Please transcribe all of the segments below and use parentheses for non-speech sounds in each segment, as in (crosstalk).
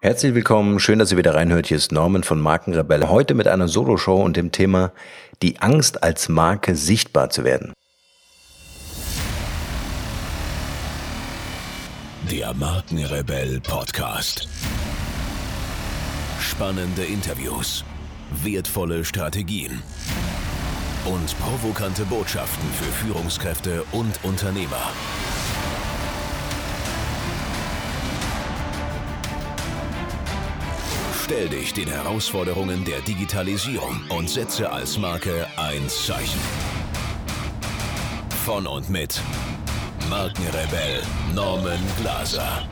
Herzlich willkommen, schön, dass ihr wieder reinhört. Hier ist Norman von Markenrebell. Heute mit einer Soloshow und dem Thema die Angst als Marke sichtbar zu werden. Der Markenrebell Podcast. Spannende Interviews, wertvolle Strategien und provokante Botschaften für Führungskräfte und Unternehmer. Stell dich den Herausforderungen der Digitalisierung und setze als Marke ein Zeichen. Von und mit Markenrebell Norman Glaser.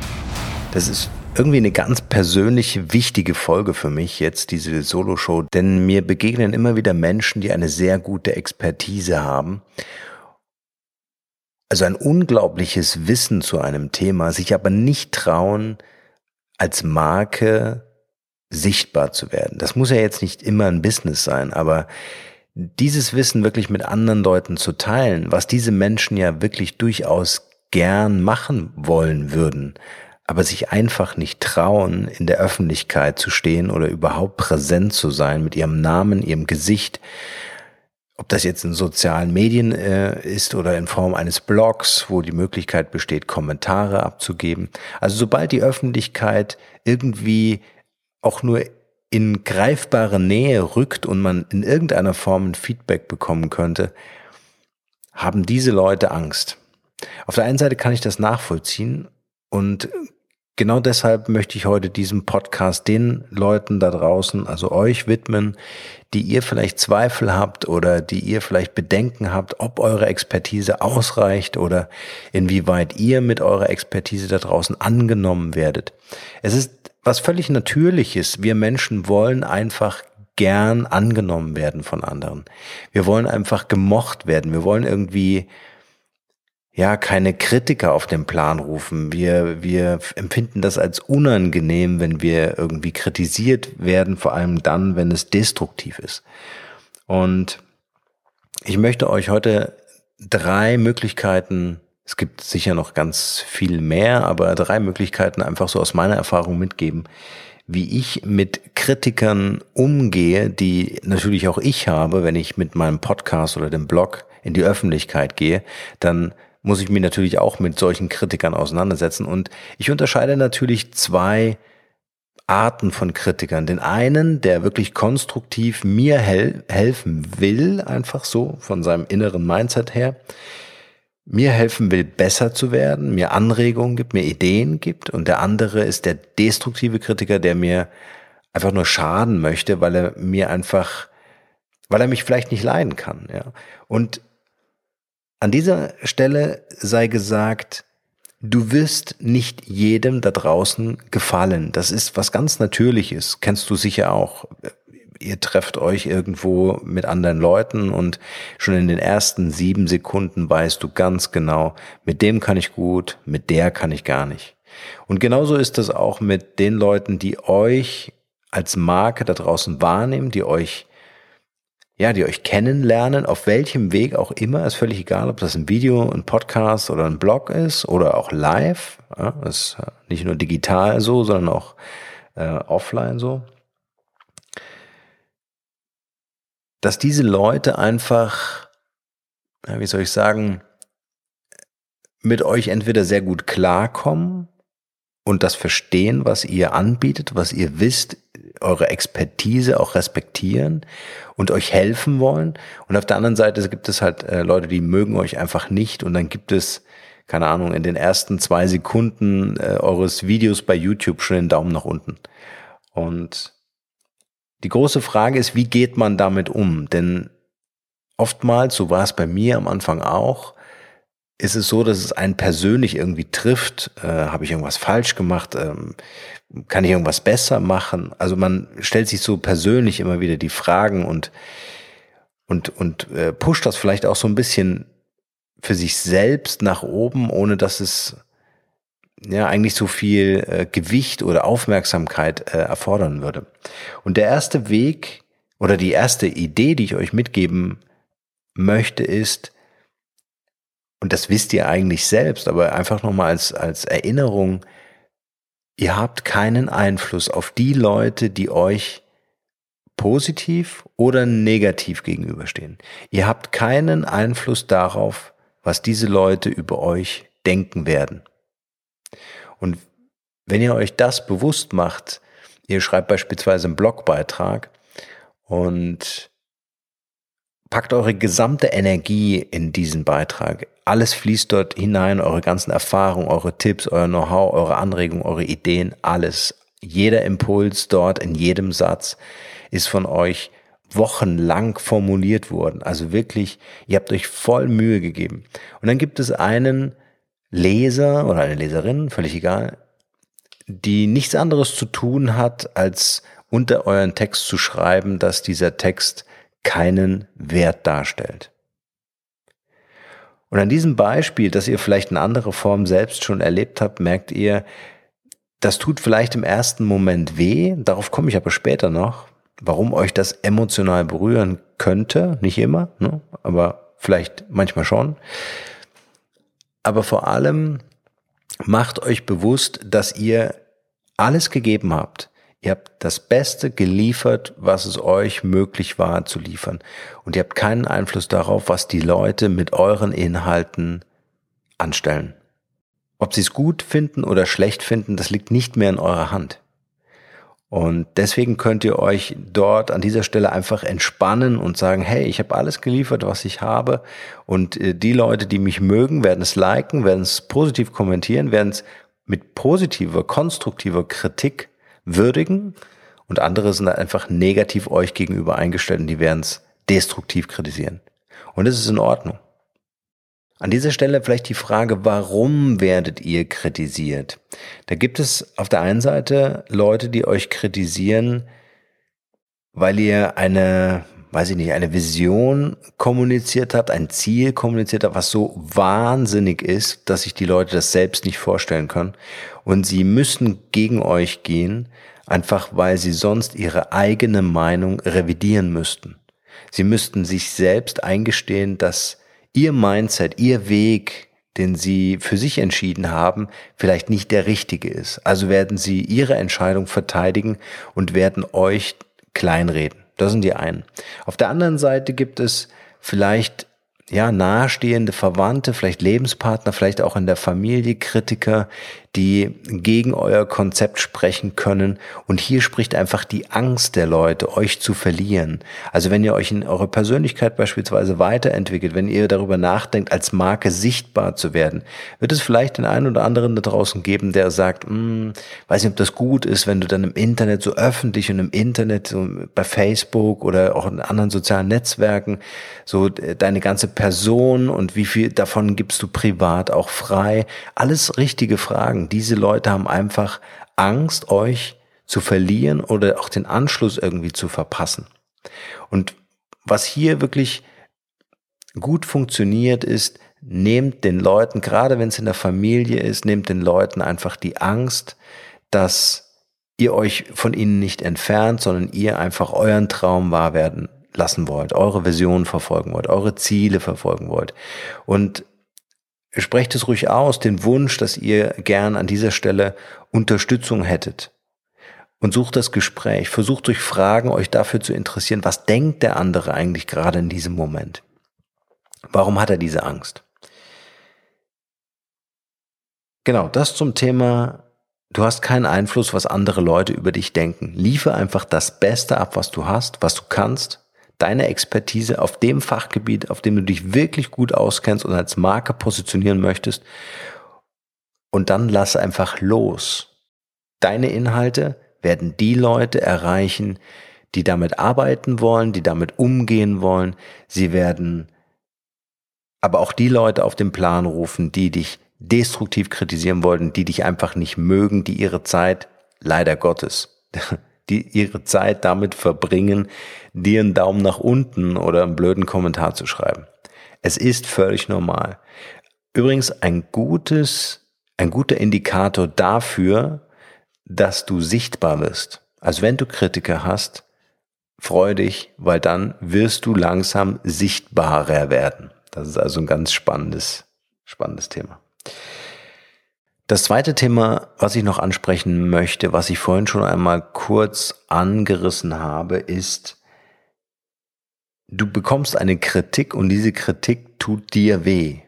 Das ist irgendwie eine ganz persönliche, wichtige Folge für mich jetzt, diese Solo-Show, denn mir begegnen immer wieder Menschen, die eine sehr gute Expertise haben. Also ein unglaubliches Wissen zu einem Thema, sich aber nicht trauen, als Marke sichtbar zu werden. Das muss ja jetzt nicht immer ein Business sein, aber dieses Wissen wirklich mit anderen Leuten zu teilen, was diese Menschen ja wirklich durchaus gern machen wollen würden, aber sich einfach nicht trauen, in der Öffentlichkeit zu stehen oder überhaupt präsent zu sein mit ihrem Namen, ihrem Gesicht, ob das jetzt in sozialen Medien äh, ist oder in Form eines Blogs, wo die Möglichkeit besteht, Kommentare abzugeben. Also sobald die Öffentlichkeit irgendwie auch nur in greifbare Nähe rückt und man in irgendeiner Form ein Feedback bekommen könnte, haben diese Leute Angst. Auf der einen Seite kann ich das nachvollziehen und genau deshalb möchte ich heute diesen Podcast den Leuten da draußen, also euch widmen, die ihr vielleicht Zweifel habt oder die ihr vielleicht Bedenken habt, ob eure Expertise ausreicht oder inwieweit ihr mit eurer Expertise da draußen angenommen werdet. Es ist was völlig Natürliches. Wir Menschen wollen einfach gern angenommen werden von anderen. Wir wollen einfach gemocht werden. Wir wollen irgendwie ja keine Kritiker auf den Plan rufen. Wir wir empfinden das als unangenehm, wenn wir irgendwie kritisiert werden, vor allem dann, wenn es destruktiv ist. Und ich möchte euch heute drei Möglichkeiten es gibt sicher noch ganz viel mehr, aber drei Möglichkeiten einfach so aus meiner Erfahrung mitgeben, wie ich mit Kritikern umgehe, die natürlich auch ich habe, wenn ich mit meinem Podcast oder dem Blog in die Öffentlichkeit gehe, dann muss ich mich natürlich auch mit solchen Kritikern auseinandersetzen. Und ich unterscheide natürlich zwei Arten von Kritikern. Den einen, der wirklich konstruktiv mir hel helfen will, einfach so von seinem inneren Mindset her mir helfen will, besser zu werden, mir Anregungen gibt, mir Ideen gibt. Und der andere ist der destruktive Kritiker, der mir einfach nur schaden möchte, weil er mir einfach, weil er mich vielleicht nicht leiden kann. Ja. Und an dieser Stelle sei gesagt, du wirst nicht jedem da draußen gefallen. Das ist was ganz Natürliches. Kennst du sicher auch ihr trefft euch irgendwo mit anderen Leuten und schon in den ersten sieben Sekunden weißt du ganz genau, mit dem kann ich gut, mit der kann ich gar nicht. Und genauso ist das auch mit den Leuten, die euch als Marke da draußen wahrnehmen, die euch ja, die euch kennenlernen, auf welchem Weg auch immer, ist völlig egal, ob das ein Video, ein Podcast oder ein Blog ist oder auch live, ja, ist nicht nur digital so, sondern auch äh, offline so. Dass diese Leute einfach, wie soll ich sagen, mit euch entweder sehr gut klarkommen und das verstehen, was ihr anbietet, was ihr wisst, eure Expertise auch respektieren und euch helfen wollen. Und auf der anderen Seite gibt es halt äh, Leute, die mögen euch einfach nicht und dann gibt es, keine Ahnung, in den ersten zwei Sekunden äh, eures Videos bei YouTube schon den Daumen nach unten. Und die große Frage ist, wie geht man damit um? Denn oftmals, so war es bei mir am Anfang auch, ist es so, dass es einen persönlich irgendwie trifft. Äh, Habe ich irgendwas falsch gemacht? Ähm, kann ich irgendwas besser machen? Also man stellt sich so persönlich immer wieder die Fragen und und und äh, pusht das vielleicht auch so ein bisschen für sich selbst nach oben, ohne dass es ja eigentlich so viel äh, Gewicht oder Aufmerksamkeit äh, erfordern würde. Und der erste Weg oder die erste Idee, die ich euch mitgeben möchte, ist, und das wisst ihr eigentlich selbst, aber einfach nochmal als, als Erinnerung, Ihr habt keinen Einfluss auf die Leute, die euch positiv oder negativ gegenüberstehen. Ihr habt keinen Einfluss darauf, was diese Leute über euch denken werden. Und wenn ihr euch das bewusst macht, ihr schreibt beispielsweise einen Blogbeitrag und packt eure gesamte Energie in diesen Beitrag. Alles fließt dort hinein, eure ganzen Erfahrungen, eure Tipps, euer Know-how, eure Anregungen, eure Ideen, alles. Jeder Impuls dort in jedem Satz ist von euch wochenlang formuliert worden. Also wirklich, ihr habt euch voll Mühe gegeben. Und dann gibt es einen Leser oder eine Leserin, völlig egal, die nichts anderes zu tun hat, als unter euren Text zu schreiben, dass dieser Text keinen Wert darstellt. Und an diesem Beispiel, dass ihr vielleicht eine andere Form selbst schon erlebt habt, merkt ihr, das tut vielleicht im ersten Moment weh, darauf komme ich aber später noch, warum euch das emotional berühren könnte, nicht immer, ne? aber vielleicht manchmal schon. Aber vor allem macht euch bewusst, dass ihr alles gegeben habt. Ihr habt das Beste geliefert, was es euch möglich war zu liefern. Und ihr habt keinen Einfluss darauf, was die Leute mit euren Inhalten anstellen. Ob sie es gut finden oder schlecht finden, das liegt nicht mehr in eurer Hand. Und deswegen könnt ihr euch dort an dieser Stelle einfach entspannen und sagen, hey, ich habe alles geliefert, was ich habe. Und äh, die Leute, die mich mögen, werden es liken, werden es positiv kommentieren, werden es mit positiver, konstruktiver Kritik würdigen und andere sind einfach negativ euch gegenüber eingestellt und die werden es destruktiv kritisieren. Und das ist in Ordnung. An dieser Stelle vielleicht die Frage, warum werdet ihr kritisiert? Da gibt es auf der einen Seite Leute, die euch kritisieren, weil ihr eine weiß ich nicht, eine Vision kommuniziert hat, ein Ziel kommuniziert hat, was so wahnsinnig ist, dass sich die Leute das selbst nicht vorstellen können. Und sie müssen gegen euch gehen, einfach weil sie sonst ihre eigene Meinung revidieren müssten. Sie müssten sich selbst eingestehen, dass ihr Mindset, ihr Weg, den sie für sich entschieden haben, vielleicht nicht der richtige ist. Also werden sie ihre Entscheidung verteidigen und werden euch kleinreden. Das sind die einen. Auf der anderen Seite gibt es vielleicht ja, nahestehende Verwandte, vielleicht Lebenspartner, vielleicht auch in der Familie Kritiker, die gegen euer Konzept sprechen können. Und hier spricht einfach die Angst der Leute, euch zu verlieren. Also wenn ihr euch in eure Persönlichkeit beispielsweise weiterentwickelt, wenn ihr darüber nachdenkt, als Marke sichtbar zu werden, wird es vielleicht den einen oder anderen da draußen geben, der sagt, hm, weiß nicht, ob das gut ist, wenn du dann im Internet so öffentlich und im Internet, so bei Facebook oder auch in anderen sozialen Netzwerken, so deine ganze Person und wie viel davon gibst du privat auch frei. Alles richtige Fragen diese Leute haben einfach Angst, euch zu verlieren oder auch den Anschluss irgendwie zu verpassen. Und was hier wirklich gut funktioniert ist, nehmt den Leuten, gerade wenn es in der Familie ist, nehmt den Leuten einfach die Angst, dass ihr euch von ihnen nicht entfernt, sondern ihr einfach euren Traum wahr werden lassen wollt, eure Vision verfolgen wollt, eure Ziele verfolgen wollt. Und sprecht es ruhig aus, den Wunsch, dass ihr gern an dieser Stelle Unterstützung hättet. Und sucht das Gespräch, versucht durch Fragen euch dafür zu interessieren, was denkt der andere eigentlich gerade in diesem Moment? Warum hat er diese Angst? Genau, das zum Thema, du hast keinen Einfluss, was andere Leute über dich denken. Liefe einfach das Beste ab, was du hast, was du kannst deine Expertise auf dem Fachgebiet, auf dem du dich wirklich gut auskennst und als Marke positionieren möchtest. Und dann lass einfach los. Deine Inhalte werden die Leute erreichen, die damit arbeiten wollen, die damit umgehen wollen. Sie werden aber auch die Leute auf den Plan rufen, die dich destruktiv kritisieren wollten, die dich einfach nicht mögen, die ihre Zeit, leider Gottes, die ihre Zeit damit verbringen, dir einen Daumen nach unten oder einen blöden Kommentar zu schreiben. Es ist völlig normal. Übrigens ein gutes, ein guter Indikator dafür, dass du sichtbar wirst. Also wenn du Kritiker hast, freu dich, weil dann wirst du langsam sichtbarer werden. Das ist also ein ganz spannendes, spannendes Thema. Das zweite Thema, was ich noch ansprechen möchte, was ich vorhin schon einmal kurz angerissen habe, ist, du bekommst eine Kritik und diese Kritik tut dir weh.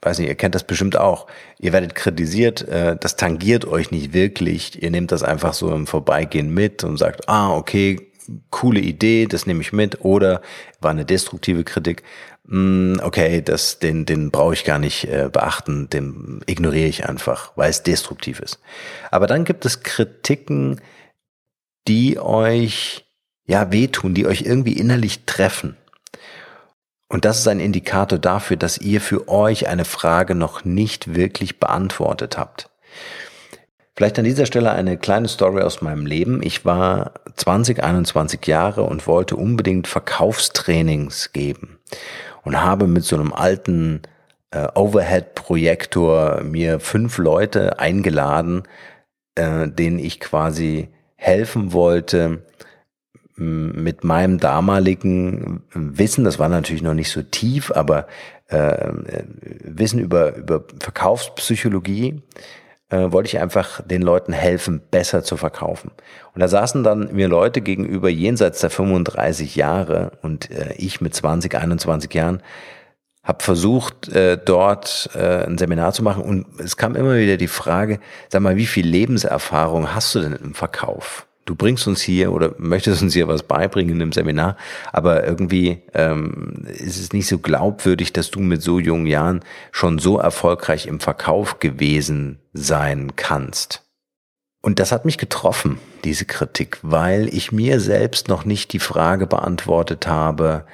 Weiß nicht, ihr kennt das bestimmt auch. Ihr werdet kritisiert, äh, das tangiert euch nicht wirklich. Ihr nehmt das einfach so im Vorbeigehen mit und sagt, ah, okay, coole Idee, das nehme ich mit. Oder war eine destruktive Kritik. Hm, okay, das, den, den brauche ich gar nicht äh, beachten, den ignoriere ich einfach, weil es destruktiv ist. Aber dann gibt es Kritiken, die euch ja wehtun, die euch irgendwie innerlich treffen. Und das ist ein Indikator dafür, dass ihr für euch eine Frage noch nicht wirklich beantwortet habt. Vielleicht an dieser Stelle eine kleine Story aus meinem Leben. Ich war 20, 21 Jahre und wollte unbedingt Verkaufstrainings geben und habe mit so einem alten äh, Overhead-Projektor mir fünf Leute eingeladen, äh, denen ich quasi helfen wollte, mit meinem damaligen Wissen, das war natürlich noch nicht so tief, aber äh, Wissen über, über Verkaufspsychologie, äh, wollte ich einfach den Leuten helfen, besser zu verkaufen. Und da saßen dann mir Leute gegenüber jenseits der 35 Jahre und äh, ich mit 20, 21 Jahren habe versucht, äh, dort äh, ein Seminar zu machen und es kam immer wieder die Frage, sag mal, wie viel Lebenserfahrung hast du denn im Verkauf? du bringst uns hier oder möchtest uns hier was beibringen im Seminar, aber irgendwie ähm, ist es nicht so glaubwürdig, dass du mit so jungen Jahren schon so erfolgreich im Verkauf gewesen sein kannst. Und das hat mich getroffen, diese Kritik, weil ich mir selbst noch nicht die Frage beantwortet habe,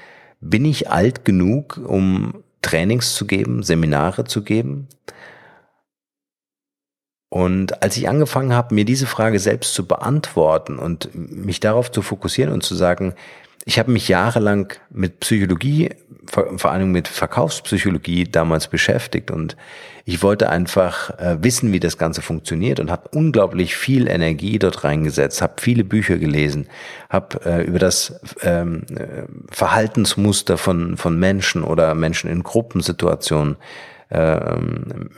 bin ich alt genug, um Trainings zu geben, Seminare zu geben? Und als ich angefangen habe, mir diese Frage selbst zu beantworten und mich darauf zu fokussieren und zu sagen, ich habe mich jahrelang mit Psychologie, vor allem mit Verkaufspsychologie damals beschäftigt und ich wollte einfach äh, wissen, wie das Ganze funktioniert und habe unglaublich viel Energie dort reingesetzt, habe viele Bücher gelesen, habe äh, über das ähm, äh, Verhaltensmuster von, von Menschen oder Menschen in Gruppensituationen äh,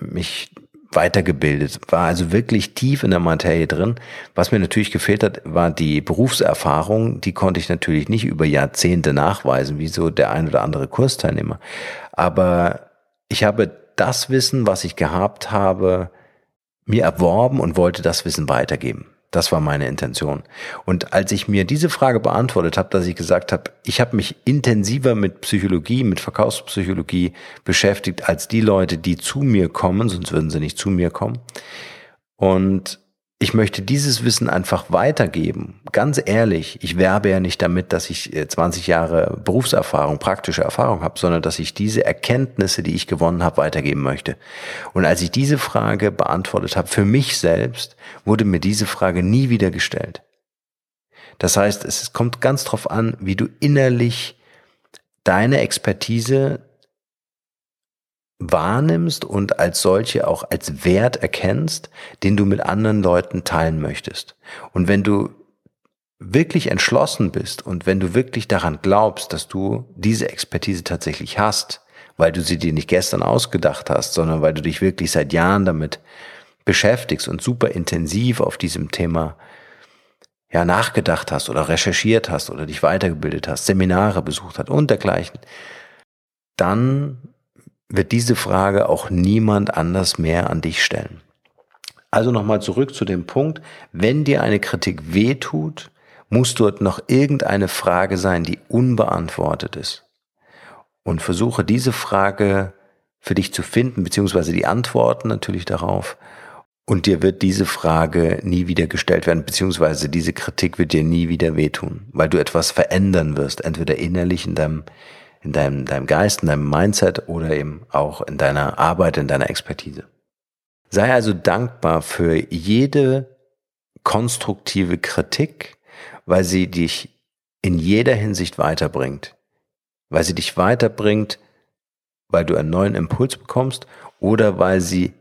mich weitergebildet, war also wirklich tief in der Materie drin. Was mir natürlich gefehlt hat, war die Berufserfahrung. Die konnte ich natürlich nicht über Jahrzehnte nachweisen, wie so der ein oder andere Kursteilnehmer. Aber ich habe das Wissen, was ich gehabt habe, mir erworben und wollte das Wissen weitergeben. Das war meine Intention. Und als ich mir diese Frage beantwortet habe, dass ich gesagt habe, ich habe mich intensiver mit Psychologie, mit Verkaufspsychologie beschäftigt als die Leute, die zu mir kommen, sonst würden sie nicht zu mir kommen. Und ich möchte dieses Wissen einfach weitergeben. Ganz ehrlich, ich werbe ja nicht damit, dass ich 20 äh, Jahre Berufserfahrung, praktische Erfahrung habe, sondern dass ich diese Erkenntnisse, die ich gewonnen habe, weitergeben möchte. Und als ich diese Frage beantwortet habe, für mich selbst, wurde mir diese Frage nie wieder gestellt. Das heißt, es kommt ganz drauf an, wie du innerlich deine Expertise wahrnimmst und als solche auch als Wert erkennst, den du mit anderen Leuten teilen möchtest. Und wenn du wirklich entschlossen bist und wenn du wirklich daran glaubst, dass du diese Expertise tatsächlich hast, weil du sie dir nicht gestern ausgedacht hast, sondern weil du dich wirklich seit Jahren damit beschäftigst und super intensiv auf diesem Thema ja nachgedacht hast oder recherchiert hast oder dich weitergebildet hast, Seminare besucht hast und dergleichen, dann wird diese Frage auch niemand anders mehr an dich stellen. Also nochmal zurück zu dem Punkt, wenn dir eine Kritik wehtut, muss dort noch irgendeine Frage sein, die unbeantwortet ist. Und versuche diese Frage für dich zu finden, beziehungsweise die Antworten natürlich darauf. Und dir wird diese Frage nie wieder gestellt werden, beziehungsweise diese Kritik wird dir nie wieder wehtun, weil du etwas verändern wirst, entweder innerlich in deinem in deinem, deinem Geist, in deinem Mindset oder eben auch in deiner Arbeit, in deiner Expertise. Sei also dankbar für jede konstruktive Kritik, weil sie dich in jeder Hinsicht weiterbringt. Weil sie dich weiterbringt, weil du einen neuen Impuls bekommst oder weil sie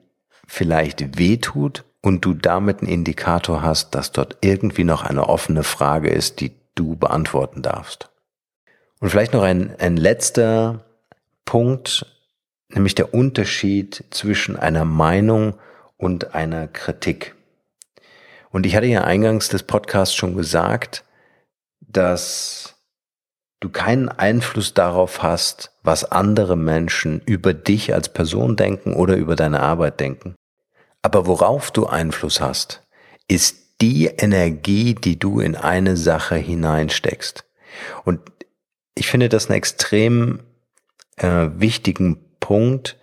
vielleicht wehtut und du damit einen Indikator hast, dass dort irgendwie noch eine offene Frage ist, die du beantworten darfst. Und vielleicht noch ein, ein letzter Punkt, nämlich der Unterschied zwischen einer Meinung und einer Kritik. Und ich hatte ja eingangs des Podcasts schon gesagt, dass du keinen Einfluss darauf hast, was andere Menschen über dich als Person denken oder über deine Arbeit denken. Aber worauf du Einfluss hast, ist die Energie, die du in eine Sache hineinsteckst. Und ich finde das einen extrem äh, wichtigen Punkt,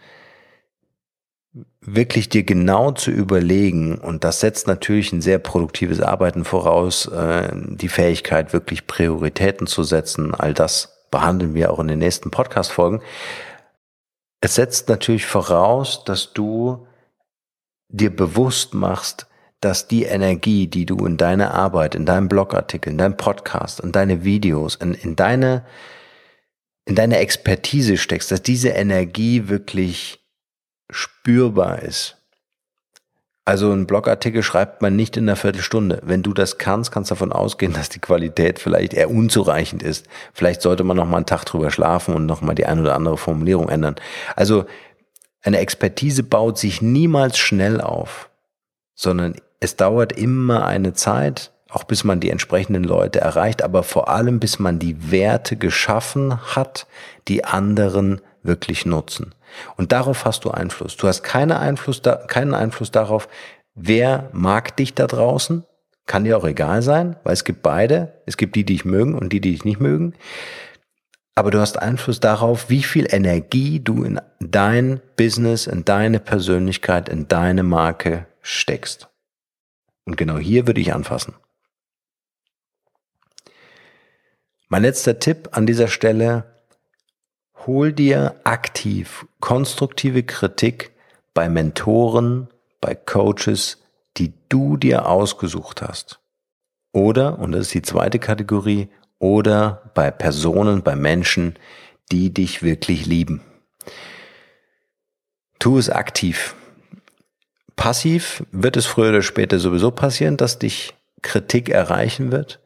wirklich dir genau zu überlegen, und das setzt natürlich ein sehr produktives Arbeiten voraus, äh, die Fähigkeit, wirklich Prioritäten zu setzen, all das behandeln wir auch in den nächsten Podcast-Folgen. Es setzt natürlich voraus, dass du dir bewusst machst, dass die Energie, die du in deine Arbeit, in deinem Blogartikel, in deinem Podcast, in deine Videos, in, in deine, in deine Expertise steckst, dass diese Energie wirklich spürbar ist. Also ein Blogartikel schreibt man nicht in einer Viertelstunde. Wenn du das kannst, kannst du davon ausgehen, dass die Qualität vielleicht eher unzureichend ist. Vielleicht sollte man noch mal einen Tag drüber schlafen und noch mal die ein oder andere Formulierung ändern. Also eine Expertise baut sich niemals schnell auf, sondern es dauert immer eine Zeit, auch bis man die entsprechenden Leute erreicht, aber vor allem bis man die Werte geschaffen hat, die anderen wirklich nutzen. Und darauf hast du Einfluss. Du hast keinen Einfluss, da, keinen Einfluss darauf, wer mag dich da draußen. Kann dir auch egal sein, weil es gibt beide. Es gibt die, die dich mögen und die, die dich nicht mögen aber du hast Einfluss darauf, wie viel Energie du in dein Business, in deine Persönlichkeit, in deine Marke steckst. Und genau hier würde ich anfassen. Mein letzter Tipp an dieser Stelle, hol dir aktiv konstruktive Kritik bei Mentoren, bei Coaches, die du dir ausgesucht hast. Oder, und das ist die zweite Kategorie, oder bei Personen, bei Menschen, die dich wirklich lieben. Tu es aktiv. Passiv wird es früher oder später sowieso passieren, dass dich Kritik erreichen wird.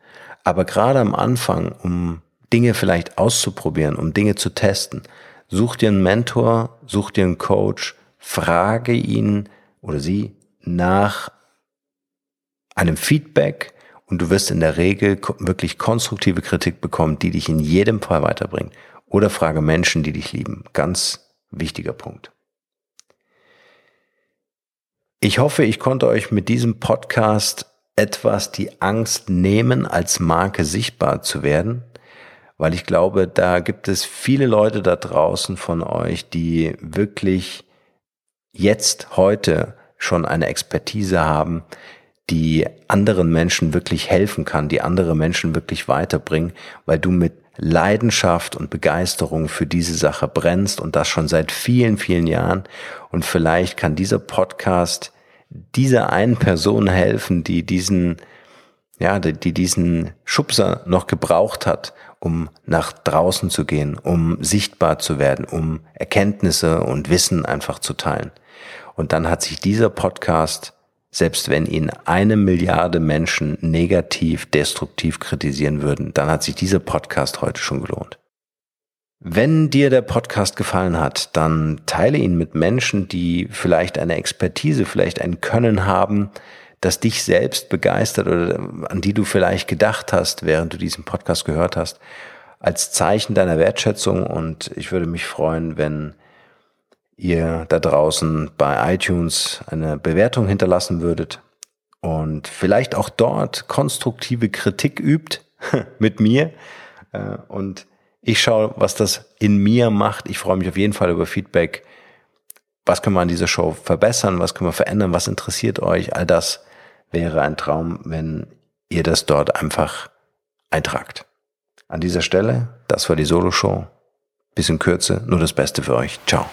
Aber gerade am Anfang, um Dinge vielleicht auszuprobieren, um Dinge zu testen, such dir einen Mentor, such dir einen Coach, frage ihn oder sie nach einem Feedback, und du wirst in der Regel wirklich konstruktive Kritik bekommen, die dich in jedem Fall weiterbringt. Oder frage Menschen, die dich lieben. Ganz wichtiger Punkt. Ich hoffe, ich konnte euch mit diesem Podcast etwas die Angst nehmen, als Marke sichtbar zu werden, weil ich glaube, da gibt es viele Leute da draußen von euch, die wirklich jetzt, heute schon eine Expertise haben, die anderen Menschen wirklich helfen kann, die andere Menschen wirklich weiterbringen, weil du mit Leidenschaft und Begeisterung für diese Sache brennst und das schon seit vielen, vielen Jahren. Und vielleicht kann dieser Podcast dieser einen Person helfen, die diesen, ja, die diesen Schubser noch gebraucht hat, um nach draußen zu gehen, um sichtbar zu werden, um Erkenntnisse und Wissen einfach zu teilen. Und dann hat sich dieser Podcast selbst wenn ihn eine Milliarde Menschen negativ, destruktiv kritisieren würden, dann hat sich dieser Podcast heute schon gelohnt. Wenn dir der Podcast gefallen hat, dann teile ihn mit Menschen, die vielleicht eine Expertise, vielleicht ein Können haben, das dich selbst begeistert oder an die du vielleicht gedacht hast, während du diesen Podcast gehört hast, als Zeichen deiner Wertschätzung. Und ich würde mich freuen, wenn ihr da draußen bei iTunes eine Bewertung hinterlassen würdet und vielleicht auch dort konstruktive Kritik übt (laughs) mit mir. Äh, und ich schaue, was das in mir macht. Ich freue mich auf jeden Fall über Feedback. Was können wir an dieser Show verbessern? Was können wir verändern? Was interessiert euch? All das wäre ein Traum, wenn ihr das dort einfach eintragt. An dieser Stelle, das war die Solo-Show. Bisschen Kürze, nur das Beste für euch. Ciao.